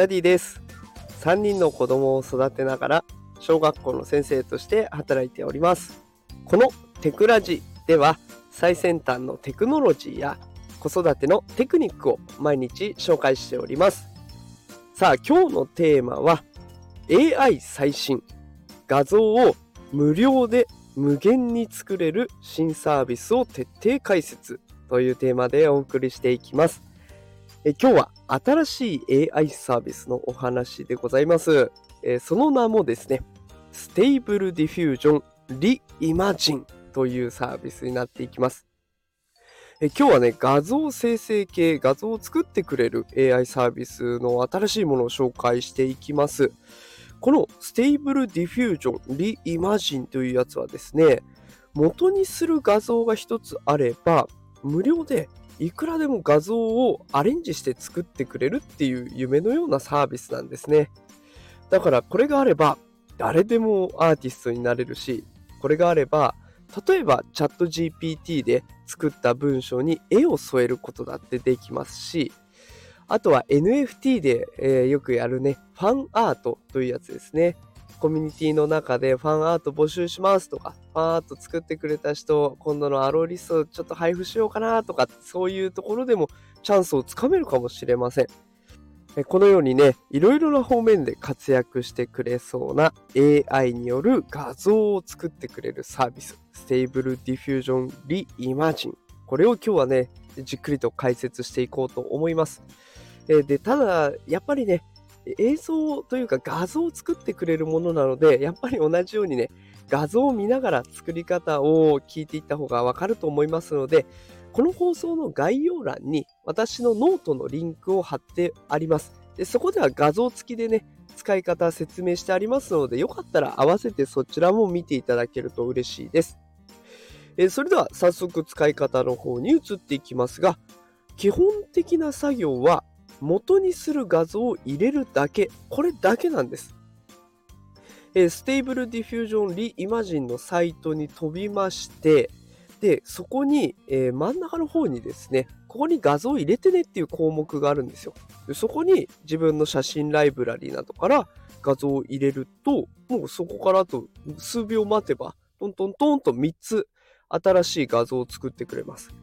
ダディです。3人の子供を育てながら小学校の先生として働いております。このテクラジでは最先端のテクノロジーや子育てのテクニックを毎日紹介しております。さあ今日のテーマは AI 最新画像を無料で無限に作れる新サービスを徹底解説というテーマでお送りしていきます。え今日は新しい AI サービスのお話でございます。えその名もですね、 Stable Diffusion Reimagine というサービスになっていきます。え今日はね、画像生成系、画像を作ってくれる AI サービスの新しいものを紹介していきます。この Stable Diffusion Reimagine というやつはですね、元にする画像が一つあれば、無料でいくらでも画像をアレンジして作ってくれるっていう夢のようなサービスなんですね。だからこれがあれば誰でもアーティストになれるし、これがあれば例えばチャット GPT で作った文章に絵を添えることだってできますし、あとは NFT で、えー、よくやるね、ファンアートというやつですね。コミュニティの中でファンアート募集しますとか、ファンアート作ってくれた人、今度のアローリストちょっと配布しようかなとか、そういうところでもチャンスをつかめるかもしれません。このようにね、いろいろな方面で活躍してくれそうな AI による画像を作ってくれるサービス、 Stable Diffusion Reimagine。これを今日はね、じっくりと解説していこうと思います。で、ただ、やっぱりね、映像というか画像を作ってくれるものなので、やっぱり同じようにね、画像を見ながら作り方を聞いていった方がわかると思いますので、この放送の概要欄に私のノートのリンクを貼ってあります。でそこでは画像付きでね、使い方説明してありますので、よかったら合わせてそちらも見ていただけると嬉しいです。えそれでは早速使い方の方に移っていきますが、基本的な作業は元にする画像を入れるだけ、これだけなんです。えー、 Stable Diffusion Reimagine のサイトに飛びまして、で、そこに、えー、真ん中の方にですね、ここに画像を入れてねっていう項目があるんですよ。でそこに自分の写真ライブラリなどから画像を入れると、もうそこからあと数秒待てば、トントントンと3つ新しい画像を作ってくれます。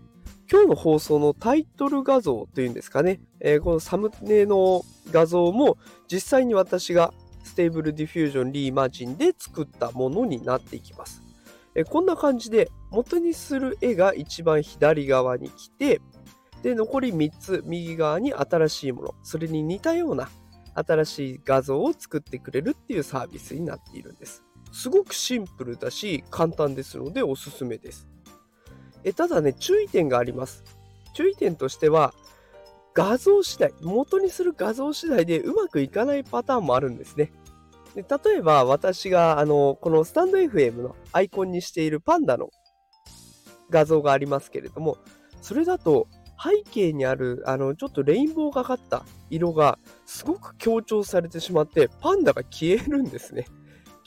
今日の放送のタイトル画像というんですかね、えー、このサムネの画像も実際に私が Stable Diffusion Reimagine で作ったものになっていきます。えー、こんな感じで元にする絵が一番左側に来て、で、残り3つ右側に新しいもの、それに似たような新しい画像を作ってくれるっていうサービスになっているんです。すごくシンプルだし簡単ですのでおすすめです。えただね、注意点があります。注意点としては、画像次第、元にする画像次第でうまくいかないパターンもあるんですね。で例えば私があのこのスタンド FM のアイコンにしているパンダの画像がありますけれども、それだと背景にあるあのちょっとレインボーがかった色がすごく強調されてしまってパンダが消えるんですね。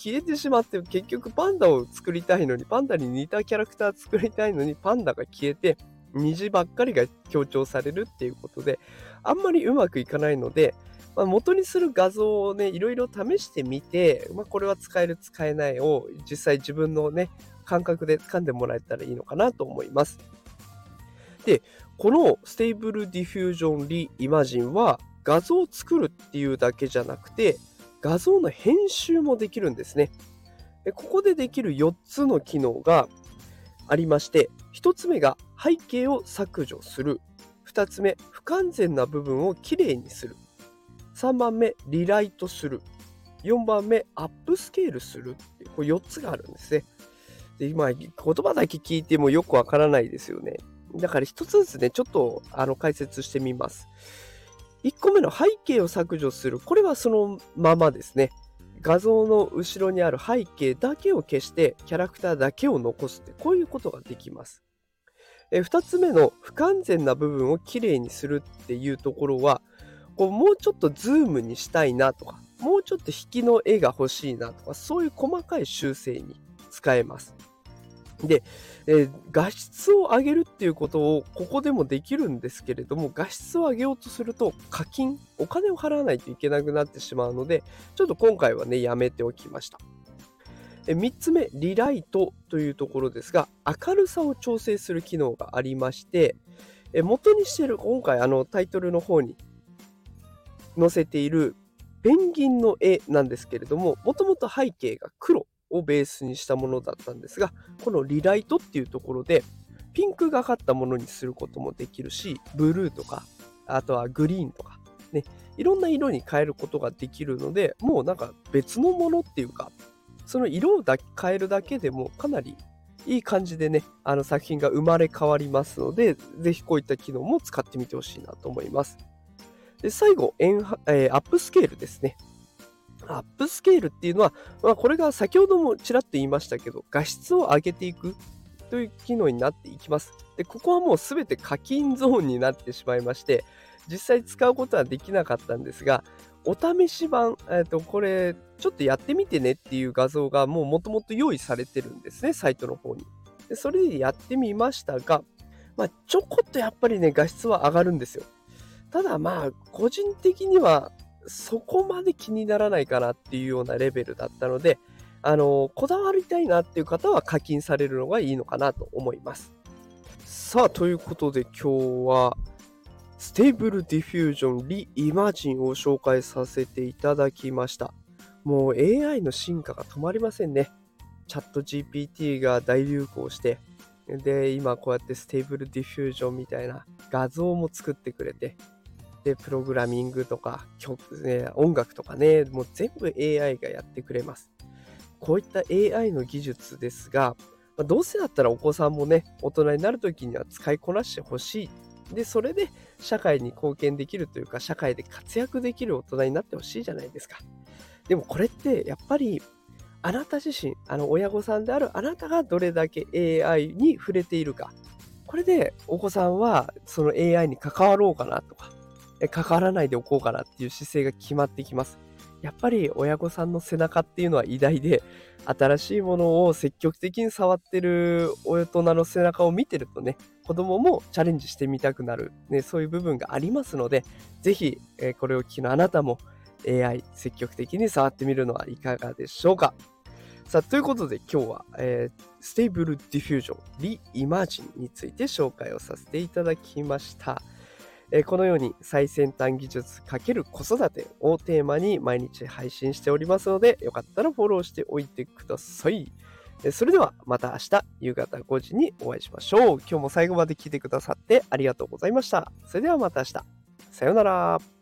消えてしまって結局パンダを作りたいのにパンダに似たキャラクター作りたいのにパンダが消えて虹ばっかりが強調されるっていうことであんまりうまくいかないので、まあ、元にする画像をねいろいろ試してみて、まあ、これは使える使えないを実際自分のね感覚で掴んでもらえたらいいのかなと思います。でこの Stable Diffusion Reimagine は画像を作るっていうだけじゃなくて画像の編集もできるんですね。ここでできる4つの機能がありまして、1つ目が背景を削除する。2つ目、不完全な部分をきれいにする。3番目、リライトする。4番目、アップスケールするってこれ4つがあるんですね。で今、言葉だけ聞いてもよくわからないですよね。だから1つずつね、ちょっとあの解説してみます。1個目の背景を削除する。これはそのままですね。画像の後ろにある背景だけを消してキャラクターだけを残すってこういうことができます。え2つ目の不完全な部分をきれいにするっていうところはこうもうちょっとズームにしたいなとかもうちょっと引きの絵が欲しいなとかそういう細かい修正に使えます。で、えー、画質を上げるっていうことをここでもできるんですけれども、画質を上げようとすると課金、お金を払わないといけなくなってしまうので、ちょっと今回はね、やめておきました。3つ目、リライトというところですが、明るさを調整する機能がありまして、元にしている今回あのタイトルの方に載せているペンギンの絵なんですけれども、もともと背景が黒をベースにしたものだったんですが、このリライトっていうところで、ピンクがかったものにすることもできるし、ブルーとか、あとはグリーンとか、ね、いろんな色に変えることができるので、もうなんか別のものっていうか、その色を変えるだけでもかなりいい感じでね、あの作品が生まれ変わりますので、ぜひこういった機能も使ってみてほしいなと思います。で最後エン、えー、アップスケールですね。アップスケールっていうのは、まあ、これが先ほどもちらっと言いましたけど、画質を上げていくという機能になっていきます。で、ここはもうすべて課金ゾーンになってしまいまして、実際使うことはできなかったんですが、お試し版、えー、とこれ、ちょっとやってみてねっていう画像がもうもともと用意されてるんですね、サイトの方に。でそれでやってみましたが、まあ、ちょこっとやっぱりね、画質は上がるんですよ。ただまあ、個人的にはそこまで気にならないかなっていうようなレベルだったので、あの、こだわりたいなっていう方は課金されるのがいいのかなと思います。さあ、ということで今日は、Stable Diffusion Reimagine を紹介させていただきました。もう AI の進化が止まりませんね。チャット GPT が大流行して、で、今こうやって Stable Diffusion みたいな画像も作ってくれて、で、プログラミングとか曲、ね、音楽とかね、もう全部 AI がやってくれます。こういった AI の技術ですが、まあ、どうせだったらお子さんもね、大人になるときには使いこなしてほしい。で、それで社会に貢献できるというか、社会で活躍できる大人になってほしいじゃないですか。でもこれってやっぱりあなた自身、あの親御さんであるあなたがどれだけ AI に触れているか。これでお子さんはその AI に関わろうかなとか、関わらないでおこうかなっていう姿勢が決まってきます。やっぱり親御さんの背中っていうのは偉大で、新しいものを積極的に触ってる大人の背中を見てるとね、子供もチャレンジしてみたくなる、ね、そういう部分がありますので、ぜひ、えー、これをお聞きのあなたも AI 積極的に触ってみるのはいかがでしょうか。さあ、ということで今日は、えー、 Stable Diffusion、Reimagine について紹介をさせていただきました。えこのように最先端技術×子育てをテーマに毎日配信しておりますので、よかったらフォローしておいてください。それではまた明日夕方5時にお会いしましょう。今日も最後まで聞いてくださってありがとうございました。それではまた明日。さようなら。